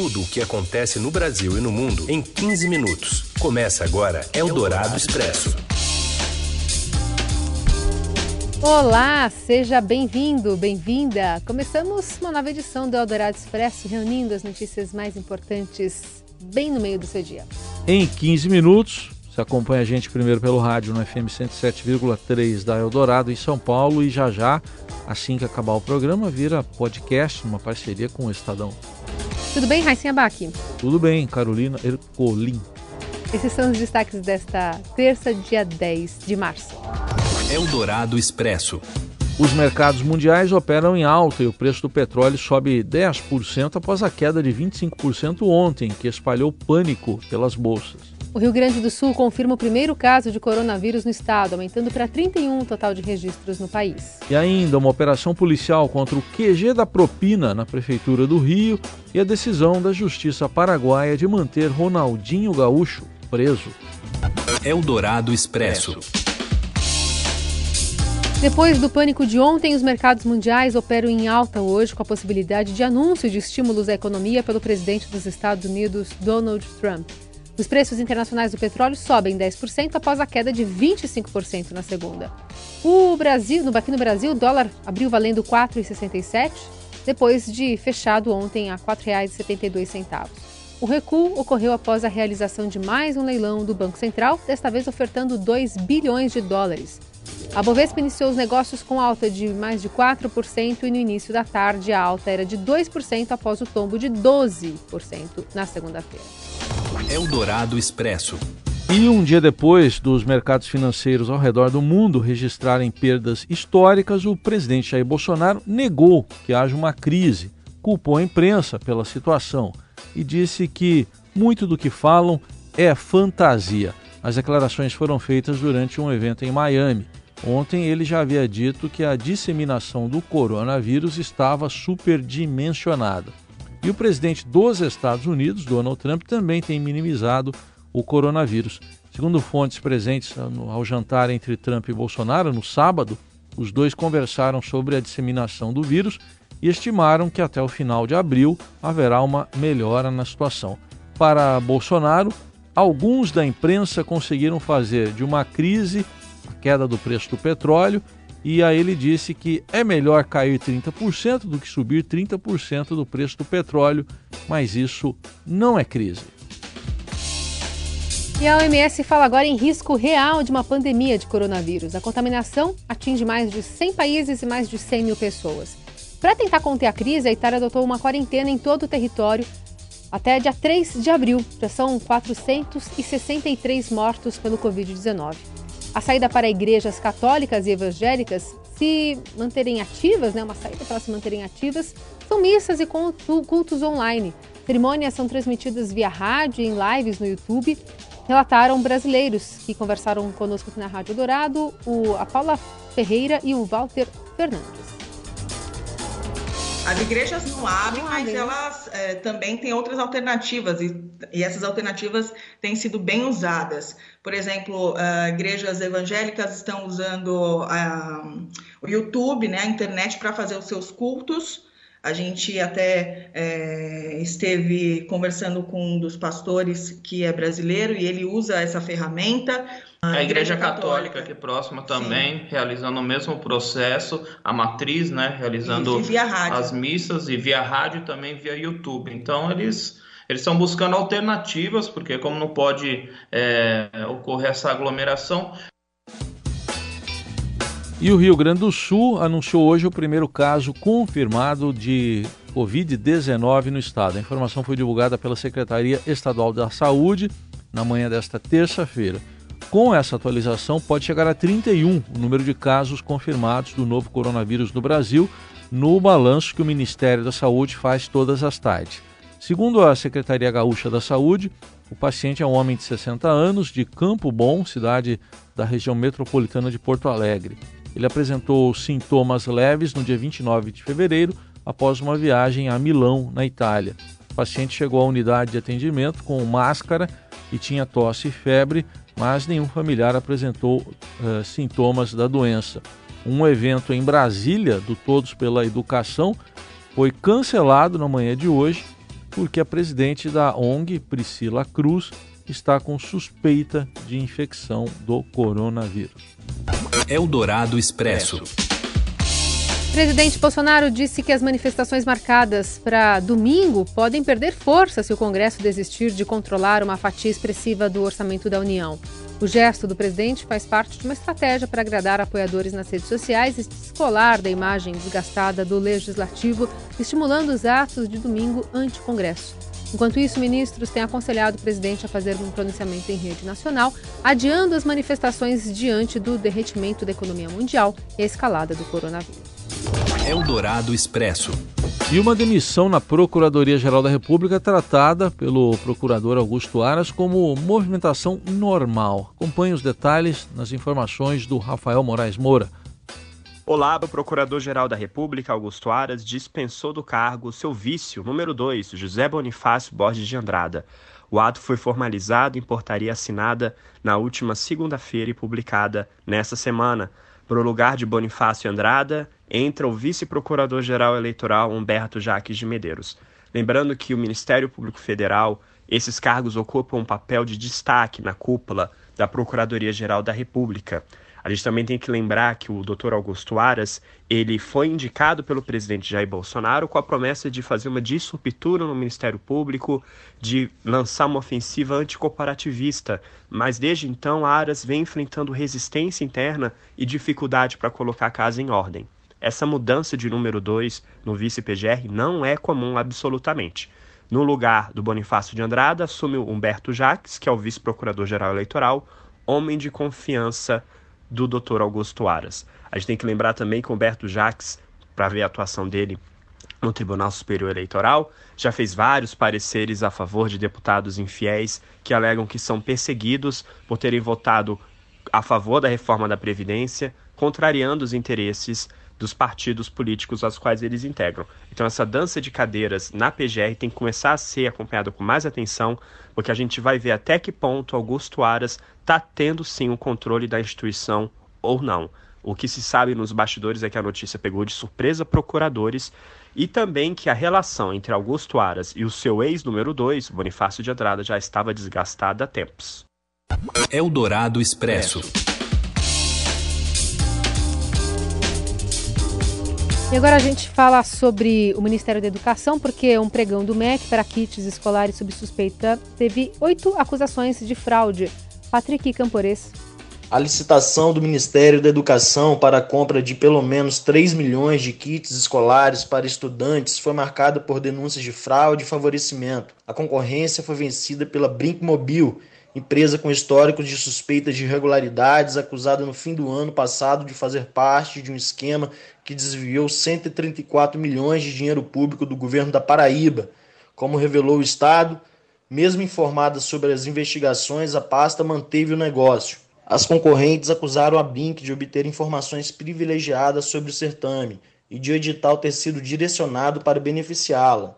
tudo o que acontece no Brasil e no mundo em 15 minutos. Começa agora Eldorado Expresso. Olá, seja bem-vindo, bem-vinda. Começamos uma nova edição do Eldorado Expresso, reunindo as notícias mais importantes bem no meio do seu dia. Em 15 minutos, você acompanha a gente primeiro pelo rádio no FM 107,3 da Eldorado em São Paulo e já já, assim que acabar o programa, vira podcast numa parceria com o Estadão. Tudo bem, Raíssa Abac? Tudo bem, Carolina Ercolim. Esses são os destaques desta terça, dia 10 de março. Eldorado Expresso. Os mercados mundiais operam em alta e o preço do petróleo sobe 10% após a queda de 25% ontem, que espalhou pânico pelas bolsas. O Rio Grande do Sul confirma o primeiro caso de coronavírus no estado, aumentando para 31 o total de registros no país. E ainda uma operação policial contra o QG da propina na Prefeitura do Rio e a decisão da Justiça Paraguaia de manter Ronaldinho Gaúcho preso. Eldorado Expresso. Depois do pânico de ontem, os mercados mundiais operam em alta hoje com a possibilidade de anúncio de estímulos à economia pelo presidente dos Estados Unidos, Donald Trump. Os preços internacionais do petróleo sobem 10% após a queda de 25% na segunda. O Brasil, no aqui no Brasil, o dólar abriu valendo R$ 4,67, depois de fechado ontem a R$ 4,72. O recuo ocorreu após a realização de mais um leilão do Banco Central, desta vez ofertando 2 bilhões de dólares. A Bovespa iniciou os negócios com alta de mais de 4% e no início da tarde a alta era de 2% após o tombo de 12% na segunda-feira. Eldorado Expresso. E um dia depois dos mercados financeiros ao redor do mundo registrarem perdas históricas, o presidente Jair Bolsonaro negou que haja uma crise, culpou a imprensa pela situação e disse que muito do que falam é fantasia. As declarações foram feitas durante um evento em Miami. Ontem ele já havia dito que a disseminação do coronavírus estava superdimensionada. E o presidente dos Estados Unidos, Donald Trump, também tem minimizado o coronavírus. Segundo fontes presentes ao jantar entre Trump e Bolsonaro no sábado, os dois conversaram sobre a disseminação do vírus e estimaram que até o final de abril haverá uma melhora na situação. Para Bolsonaro, alguns da imprensa conseguiram fazer de uma crise a queda do preço do petróleo e aí ele disse que é melhor cair 30% do que subir 30% do preço do petróleo, mas isso não é crise. E a OMS fala agora em risco real de uma pandemia de coronavírus. A contaminação atinge mais de 100 países e mais de 100 mil pessoas. Para tentar conter a crise, a Itália adotou uma quarentena em todo o território até dia 3 de abril. Já são 463 mortos pelo Covid-19. A saída para igrejas católicas e evangélicas se manterem ativas, né, uma saída para se manterem ativas, são missas e cultos online. Cerimônias são transmitidas via rádio e em lives no YouTube relataram brasileiros que conversaram conosco aqui na Rádio Dourado, o, a Paula Ferreira e o Walter Fernandes. As igrejas não abrem, mas elas é, também têm outras alternativas e, e, essas alternativas têm sido bem usadas. Por exemplo, uh, igrejas evangélicas estão usando uh, o YouTube, né, a internet, para fazer os seus cultos. A gente até é, esteve conversando com um dos pastores que é brasileiro e ele usa essa ferramenta. A Igreja Católica, que é próxima também, Sim. realizando o mesmo processo, a matriz, né, realizando as missas e via rádio também via YouTube. Então eles eles estão buscando alternativas, porque como não pode é, ocorrer essa aglomeração, e o Rio Grande do Sul anunciou hoje o primeiro caso confirmado de Covid-19 no estado. A informação foi divulgada pela Secretaria Estadual da Saúde na manhã desta terça-feira. Com essa atualização, pode chegar a 31 o número de casos confirmados do novo coronavírus no Brasil, no balanço que o Ministério da Saúde faz todas as tardes. Segundo a Secretaria Gaúcha da Saúde, o paciente é um homem de 60 anos, de Campo Bom, cidade da região metropolitana de Porto Alegre. Ele apresentou sintomas leves no dia 29 de fevereiro, após uma viagem a Milão, na Itália. O paciente chegou à unidade de atendimento com máscara e tinha tosse e febre, mas nenhum familiar apresentou uh, sintomas da doença. Um evento em Brasília, do Todos pela Educação, foi cancelado na manhã de hoje porque a presidente da ONG, Priscila Cruz, está com suspeita de infecção do coronavírus. Eldorado Expresso. Presidente Bolsonaro disse que as manifestações marcadas para domingo podem perder força se o Congresso desistir de controlar uma fatia expressiva do orçamento da União. O gesto do presidente faz parte de uma estratégia para agradar apoiadores nas redes sociais e descolar da imagem desgastada do legislativo, estimulando os atos de domingo anti-Congresso. Enquanto isso, ministros têm aconselhado o presidente a fazer um pronunciamento em rede nacional, adiando as manifestações diante do derretimento da economia mundial e a escalada do coronavírus. Eldorado Expresso. E uma demissão na Procuradoria-Geral da República tratada pelo procurador Augusto Aras como movimentação normal. Acompanhe os detalhes nas informações do Rafael Moraes Moura. Olá, o Procurador-Geral da República, Augusto Aras, dispensou do cargo seu vício número 2, José Bonifácio Borges de Andrada. O ato foi formalizado em portaria assinada na última segunda-feira e publicada nesta semana. Para o lugar de Bonifácio Andrada, entra o vice-procurador-geral eleitoral Humberto Jaques de Medeiros. Lembrando que o Ministério Público Federal, esses cargos ocupam um papel de destaque na cúpula da Procuradoria-Geral da República. A gente também tem que lembrar que o Dr. Augusto Aras, ele foi indicado pelo presidente Jair Bolsonaro com a promessa de fazer uma disruptura no Ministério Público, de lançar uma ofensiva anticorporativista, mas desde então Aras vem enfrentando resistência interna e dificuldade para colocar a casa em ordem. Essa mudança de número 2 no vice-PGR não é comum absolutamente. No lugar do Bonifácio de Andrada, assume o Humberto Jaques, que é o vice-procurador-geral eleitoral, homem de confiança do Dr. Augusto Aras. A gente tem que lembrar também que Humberto Jacques, para ver a atuação dele no Tribunal Superior Eleitoral, já fez vários pareceres a favor de deputados infiéis que alegam que são perseguidos por terem votado a favor da reforma da Previdência, contrariando os interesses dos partidos políticos aos quais eles integram. Então, essa dança de cadeiras na PGR tem que começar a ser acompanhada com mais atenção, porque a gente vai ver até que ponto Augusto Aras está tendo sim o controle da instituição ou não. O que se sabe nos bastidores é que a notícia pegou de surpresa procuradores e também que a relação entre Augusto Aras e o seu ex número 2, Bonifácio de Andrada, já estava desgastada há tempos. Eldorado Expresso. E agora a gente fala sobre o Ministério da Educação, porque um pregão do MEC para kits escolares sob suspeita teve oito acusações de fraude. Patrick Campores. A licitação do Ministério da Educação para a compra de pelo menos 3 milhões de kits escolares para estudantes foi marcada por denúncias de fraude e favorecimento. A concorrência foi vencida pela Brinkmobil, empresa com histórico de suspeitas de irregularidades, acusada no fim do ano passado de fazer parte de um esquema que desviou 134 milhões de dinheiro público do governo da Paraíba. Como revelou o Estado, mesmo informada sobre as investigações, a pasta manteve o negócio. As concorrentes acusaram a Bink de obter informações privilegiadas sobre o certame e de o edital ter sido direcionado para beneficiá-la.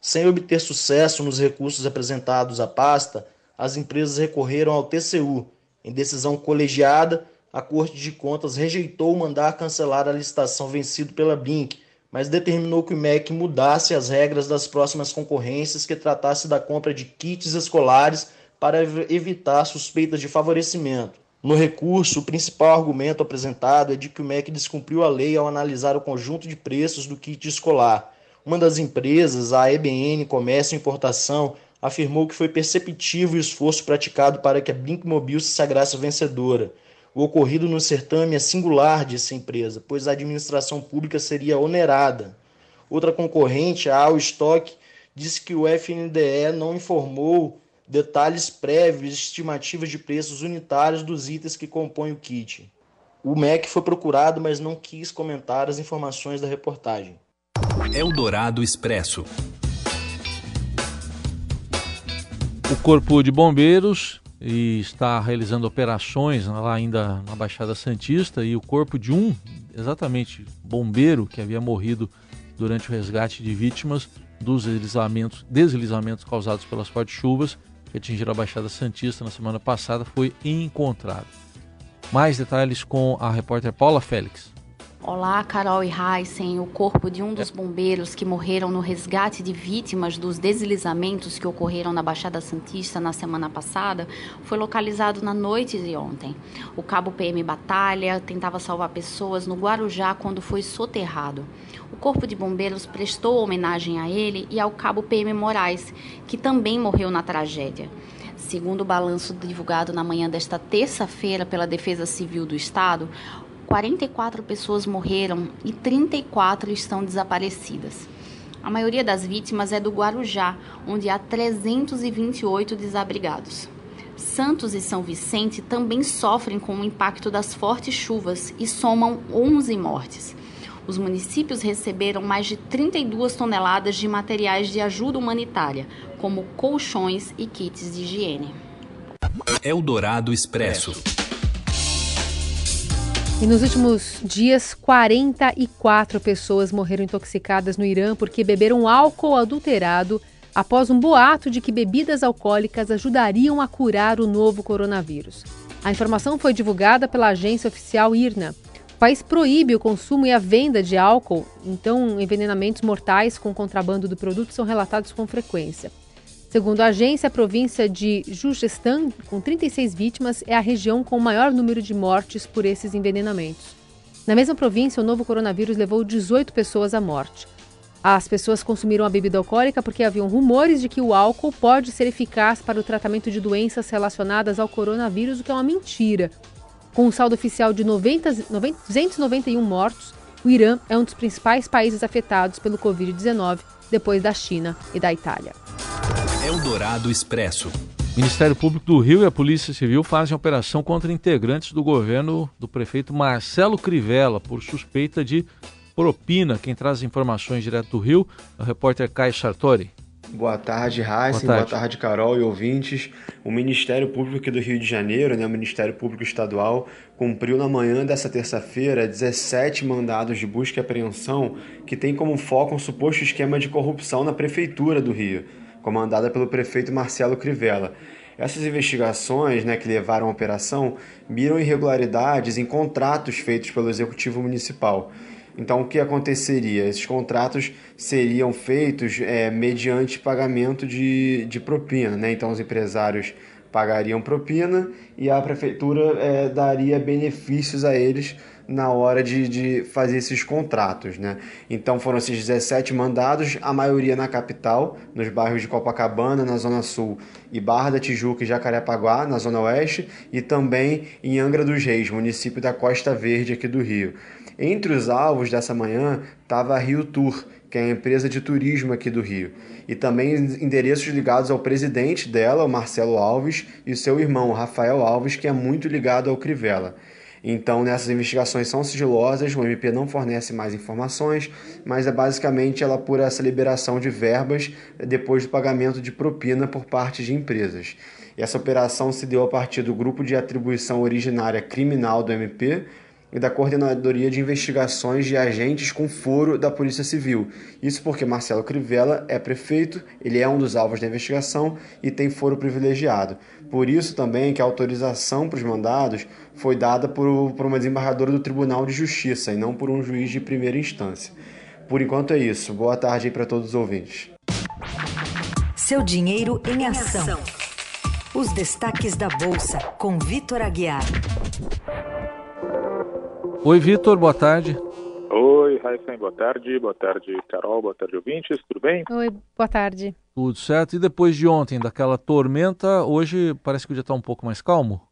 Sem obter sucesso nos recursos apresentados à pasta, as empresas recorreram ao TCU. Em decisão colegiada, a Corte de Contas rejeitou mandar cancelar a licitação vencida pela Blink, mas determinou que o MEC mudasse as regras das próximas concorrências que tratasse da compra de kits escolares para evitar suspeitas de favorecimento. No recurso, o principal argumento apresentado é de que o MEC descumpriu a lei ao analisar o conjunto de preços do kit escolar. Uma das empresas, a EBN Comércio e Importação, afirmou que foi perceptível o esforço praticado para que a Blinkmobil se sagrasse vencedora. O ocorrido no certame é singular, disse a empresa, pois a administração pública seria onerada. Outra concorrente, a Ao Stock, disse que o FNDE não informou detalhes prévios estimativas de preços unitários dos itens que compõem o kit. O MEC foi procurado, mas não quis comentar as informações da reportagem. Eldorado Expresso. O Corpo de Bombeiros está realizando operações lá ainda na Baixada Santista e o corpo de um, exatamente, bombeiro que havia morrido durante o resgate de vítimas dos deslizamentos, deslizamentos causados pelas fortes chuvas que atingiram a Baixada Santista na semana passada foi encontrado. Mais detalhes com a repórter Paula Félix. Olá, Carol e Heisen. O corpo de um dos bombeiros que morreram no resgate de vítimas dos deslizamentos que ocorreram na Baixada Santista na semana passada foi localizado na noite de ontem. O cabo PM Batalha tentava salvar pessoas no Guarujá quando foi soterrado. O corpo de bombeiros prestou homenagem a ele e ao cabo PM Moraes, que também morreu na tragédia. Segundo o balanço divulgado na manhã desta terça-feira pela Defesa Civil do Estado, 44 pessoas morreram e 34 estão desaparecidas. A maioria das vítimas é do Guarujá, onde há 328 desabrigados. Santos e São Vicente também sofrem com o impacto das fortes chuvas e somam 11 mortes. Os municípios receberam mais de 32 toneladas de materiais de ajuda humanitária, como colchões e kits de higiene. Eldorado Expresso. E nos últimos dias, 44 pessoas morreram intoxicadas no Irã porque beberam álcool adulterado após um boato de que bebidas alcoólicas ajudariam a curar o novo coronavírus. A informação foi divulgada pela agência oficial IRNA. O país proíbe o consumo e a venda de álcool, então envenenamentos mortais com contrabando do produto são relatados com frequência. Segundo a agência, a província de Jugestan, com 36 vítimas, é a região com o maior número de mortes por esses envenenamentos. Na mesma província, o novo coronavírus levou 18 pessoas à morte. As pessoas consumiram a bebida alcoólica porque haviam rumores de que o álcool pode ser eficaz para o tratamento de doenças relacionadas ao coronavírus, o que é uma mentira. Com um saldo oficial de 90, 90, 291 mortos, o Irã é um dos principais países afetados pelo Covid-19, depois da China e da Itália. Eldorado Expresso. O Ministério Público do Rio e a Polícia Civil fazem operação contra integrantes do governo do prefeito Marcelo Crivella por suspeita de propina. Quem traz informações direto do Rio é o repórter Caio Sartori. Boa tarde, Heisen. Boa, Boa tarde. Carol e ouvintes. O Ministério Público do Rio de Janeiro, né, o Ministério Público Estadual, cumpriu na manhã dessa terça-feira 17 mandados de busca e apreensão que tem como foco um suposto esquema de corrupção na Prefeitura do Rio comandada pelo prefeito Marcelo Crivella. Essas investigações né, que levaram à operação miram irregularidades em contratos feitos pelo Executivo Municipal. Então, o que aconteceria? Esses contratos seriam feitos é, mediante pagamento de, de propina. Né? Então, os empresários pagariam propina e a prefeitura é, daria benefícios a eles na hora de, de fazer esses contratos. Né? Então foram esses 17 mandados, a maioria na capital, nos bairros de Copacabana, na Zona Sul, e Barra da Tijuca e Jacarepaguá, na Zona Oeste, e também em Angra dos Reis, município da Costa Verde aqui do Rio. Entre os alvos dessa manhã estava a Rio Tour, que é a empresa de turismo aqui do Rio, e também endereços ligados ao presidente dela, o Marcelo Alves, e seu irmão, Rafael Alves, que é muito ligado ao Crivella. Então, nessas investigações são sigilosas, o MP não fornece mais informações, mas é basicamente ela por essa liberação de verbas depois do pagamento de propina por parte de empresas. E essa operação se deu a partir do grupo de atribuição originária criminal do MP, e da Coordenadoria de Investigações de Agentes com Foro da Polícia Civil. Isso porque Marcelo Crivella é prefeito, ele é um dos alvos da investigação e tem foro privilegiado. Por isso também que a autorização para os mandados foi dada por, por uma desembargadora do Tribunal de Justiça e não por um juiz de primeira instância. Por enquanto é isso. Boa tarde aí para todos os ouvintes. Seu dinheiro em ação. Os destaques da Bolsa, com Vitor Aguiar. Oi, Vitor, boa tarde. Oi, Raíssen, boa tarde. Boa tarde, Carol. Boa tarde, ouvintes. Tudo bem? Oi, boa tarde. Tudo certo. E depois de ontem, daquela tormenta, hoje parece que o dia está um pouco mais calmo?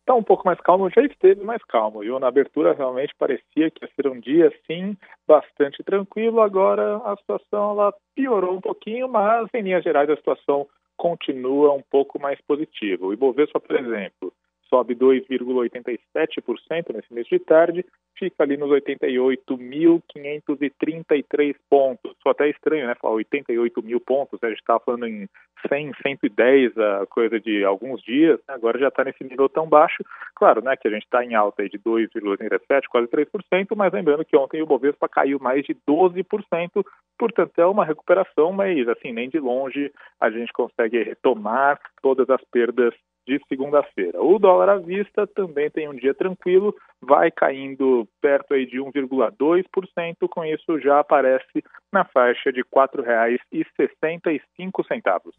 Está um pouco mais calmo, já esteve mais calmo, viu? Na abertura realmente parecia que ia ser um dia, sim, bastante tranquilo. Agora a situação ela piorou um pouquinho, mas em linhas gerais a situação continua um pouco mais positiva. O Ibovespa, por exemplo, sobe 2,87% nesse mês de tarde, fica ali nos 88.533 pontos. Só até estranho, né? Falar 88 mil pontos, a gente estava falando em 100, 110, a coisa de alguns dias, né? agora já está nesse nível tão baixo. Claro, né, que a gente está em alta aí de 2,87, quase 3%, mas lembrando que ontem o Bovespa caiu mais de 12%, portanto é uma recuperação, mas assim, nem de longe a gente consegue retomar todas as perdas de segunda-feira. O dólar à vista também tem um dia tranquilo, vai caindo perto aí de 1,2%, com isso já aparece na faixa de R$ 4,65.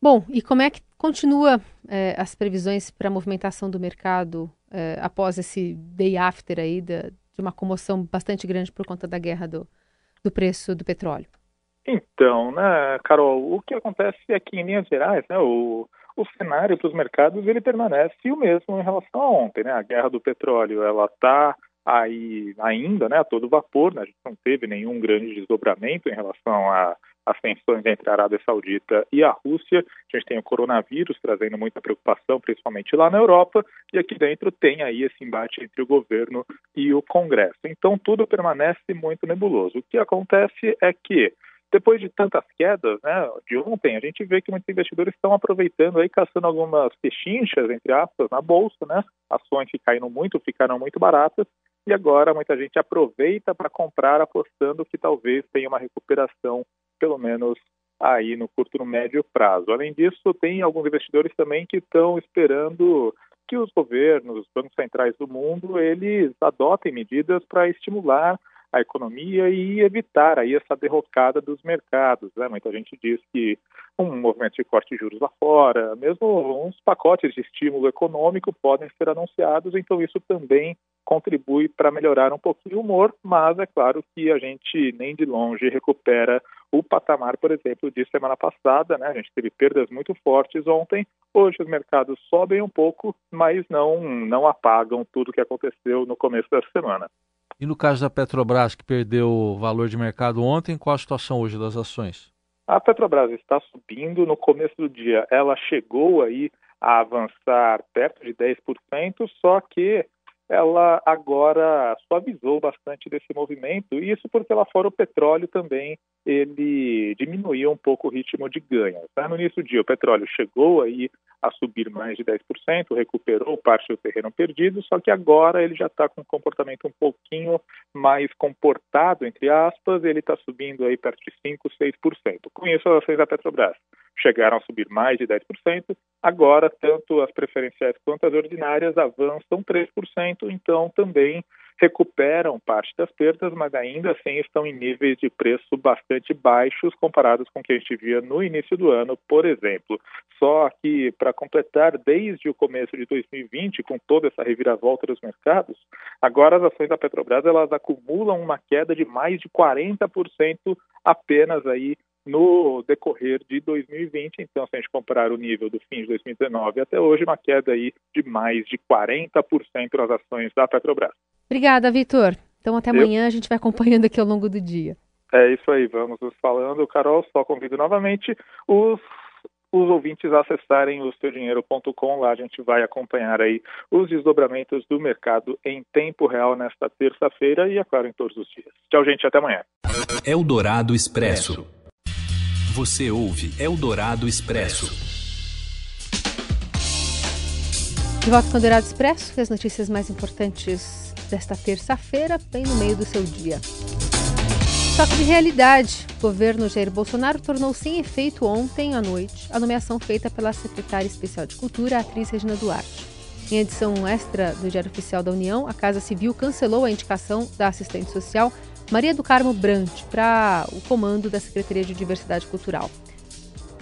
Bom, e como é que continua é, as previsões para a movimentação do mercado é, após esse day after aí da, de uma comoção bastante grande por conta da guerra do, do preço do petróleo? Então, né, Carol, o que acontece aqui em linhas gerais, né, o, o cenário para os mercados ele permanece o mesmo em relação a ontem, né? A guerra do petróleo ela está aí ainda, né, a todo vapor, né? A gente não teve nenhum grande desdobramento em relação a as tensões entre a Arábia Saudita e a Rússia. A gente tem o coronavírus trazendo muita preocupação, principalmente lá na Europa, e aqui dentro tem aí esse embate entre o governo e o Congresso. Então tudo permanece muito nebuloso. O que acontece é que depois de tantas quedas, né, de ontem, a gente vê que muitos investidores estão aproveitando aí, caçando algumas pechinchas, entre aspas, na bolsa, né? Ações que caíram muito, ficaram muito baratas, e agora muita gente aproveita para comprar, apostando que talvez tenha uma recuperação pelo menos aí no curto e no médio prazo. Além disso, tem alguns investidores também que estão esperando que os governos, os bancos centrais do mundo, eles adotem medidas para estimular a economia e evitar aí essa derrocada dos mercados. Né? Muita gente diz que um movimento de corte de juros lá fora, mesmo uns pacotes de estímulo econômico podem ser anunciados, então isso também contribui para melhorar um pouquinho o humor, mas é claro que a gente nem de longe recupera o patamar, por exemplo, de semana passada, né? A gente teve perdas muito fortes ontem. Hoje os mercados sobem um pouco, mas não não apagam tudo o que aconteceu no começo da semana. E no caso da Petrobras, que perdeu o valor de mercado ontem, qual a situação hoje das ações? A Petrobras está subindo. No começo do dia, ela chegou aí a avançar perto de 10%, só que ela agora suavizou bastante desse movimento, isso porque lá fora o petróleo também ele diminuiu um pouco o ritmo de ganhos. Tá? No início do dia, o petróleo chegou aí a subir mais de 10%, recuperou parte do terreno perdido, só que agora ele já está com um comportamento um pouquinho mais comportado, entre aspas, ele está subindo aí perto de 5%, 6%. Com isso, as ações da Petrobras chegaram a subir mais de 10%, agora tanto as preferenciais quanto as ordinárias avançam 3%, então também recuperam parte das perdas, mas ainda assim estão em níveis de preço bastante baixos comparados com o que a gente via no início do ano, por exemplo. Só que, para completar, desde o começo de 2020, com toda essa reviravolta dos mercados, agora as ações da Petrobras elas acumulam uma queda de mais de 40% apenas aí no decorrer de 2020. Então, se a gente comparar o nível do fim de 2019 até hoje, uma queda aí de mais de 40% nas ações da Petrobras. Obrigada, Vitor. Então, até amanhã Eu... a gente vai acompanhando aqui ao longo do dia. É isso aí, vamos nos falando. Carol, só convido novamente os os ouvintes acessarem o seudinheiro.com, lá a gente vai acompanhar aí os desdobramentos do mercado em tempo real nesta terça-feira e, é claro, em todos os dias. Tchau, gente, até amanhã. Eldorado Expresso. Você ouve Eldorado Expresso. De volta com o Eldorado Expresso, as notícias mais importantes desta terça-feira, bem no meio do seu dia. Choque de realidade. O governo Jair Bolsonaro tornou sem efeito ontem à noite a nomeação feita pela secretária especial de Cultura, a atriz Regina Duarte. Em edição extra do Diário Oficial da União, a Casa Civil cancelou a indicação da assistente social Maria do Carmo Brant para o comando da Secretaria de Diversidade Cultural.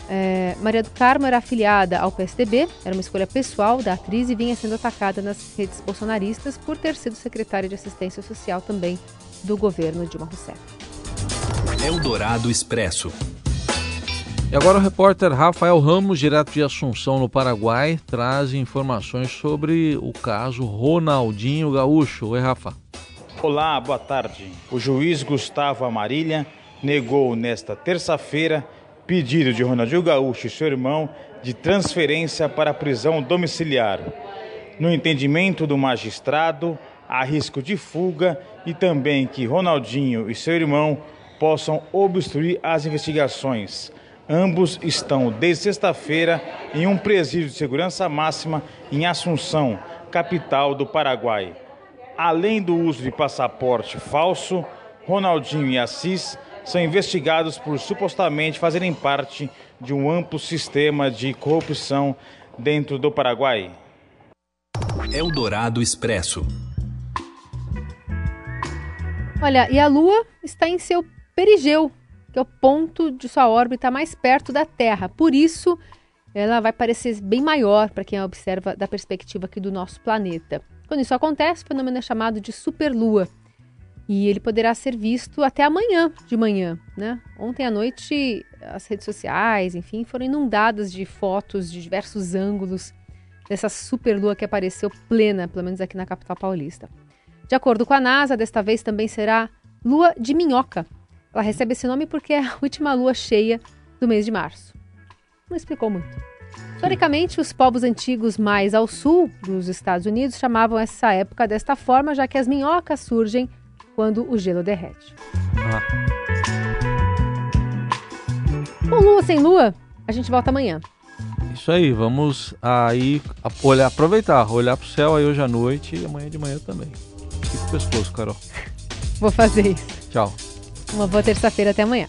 É, Maria do Carmo era afiliada ao PSDB, era uma escolha pessoal da atriz e vinha sendo atacada nas redes bolsonaristas por ter sido secretária de Assistência Social também do governo Dilma Rousseff. Eldorado Expresso. E agora o repórter Rafael Ramos, direto de Assunção, no Paraguai, traz informações sobre o caso Ronaldinho Gaúcho. Oi, Rafa. Olá, boa tarde. O juiz Gustavo Amarilha negou nesta terça-feira pedido de Ronaldinho Gaúcho e seu irmão de transferência para a prisão domiciliar. No entendimento do magistrado, há risco de fuga e também que Ronaldinho e seu irmão possam obstruir as investigações. Ambos estão desde sexta-feira em um presídio de segurança máxima em Assunção, capital do Paraguai. Além do uso de passaporte falso, Ronaldinho e Assis são investigados por supostamente fazerem parte de um amplo sistema de corrupção dentro do Paraguai. Eldorado Expresso. Olha, e a Lua está em seu perigeu, que é o ponto de sua órbita mais perto da Terra. Por isso, ela vai parecer bem maior para quem a observa da perspectiva aqui do nosso planeta. Quando isso acontece, o fenômeno é chamado de superlua. E ele poderá ser visto até amanhã de manhã, né? Ontem à noite, as redes sociais, enfim, foram inundadas de fotos de diversos ângulos dessa superlua que apareceu plena, pelo menos aqui na capital paulista. De acordo com a NASA, desta vez também será lua de minhoca. Ela recebe esse nome porque é a última lua cheia do mês de março. Não explicou muito. Historicamente, os povos antigos mais ao sul dos Estados Unidos chamavam essa época desta forma, já que as minhocas surgem quando o gelo derrete. Ah. Com lua sem lua, a gente volta amanhã. Isso aí, vamos aí olhar, aproveitar, olhar pro céu aí hoje à noite e amanhã de manhã também. Fica o pescoço, Carol. Vou fazer isso. Tchau. Uma boa terça-feira, até amanhã.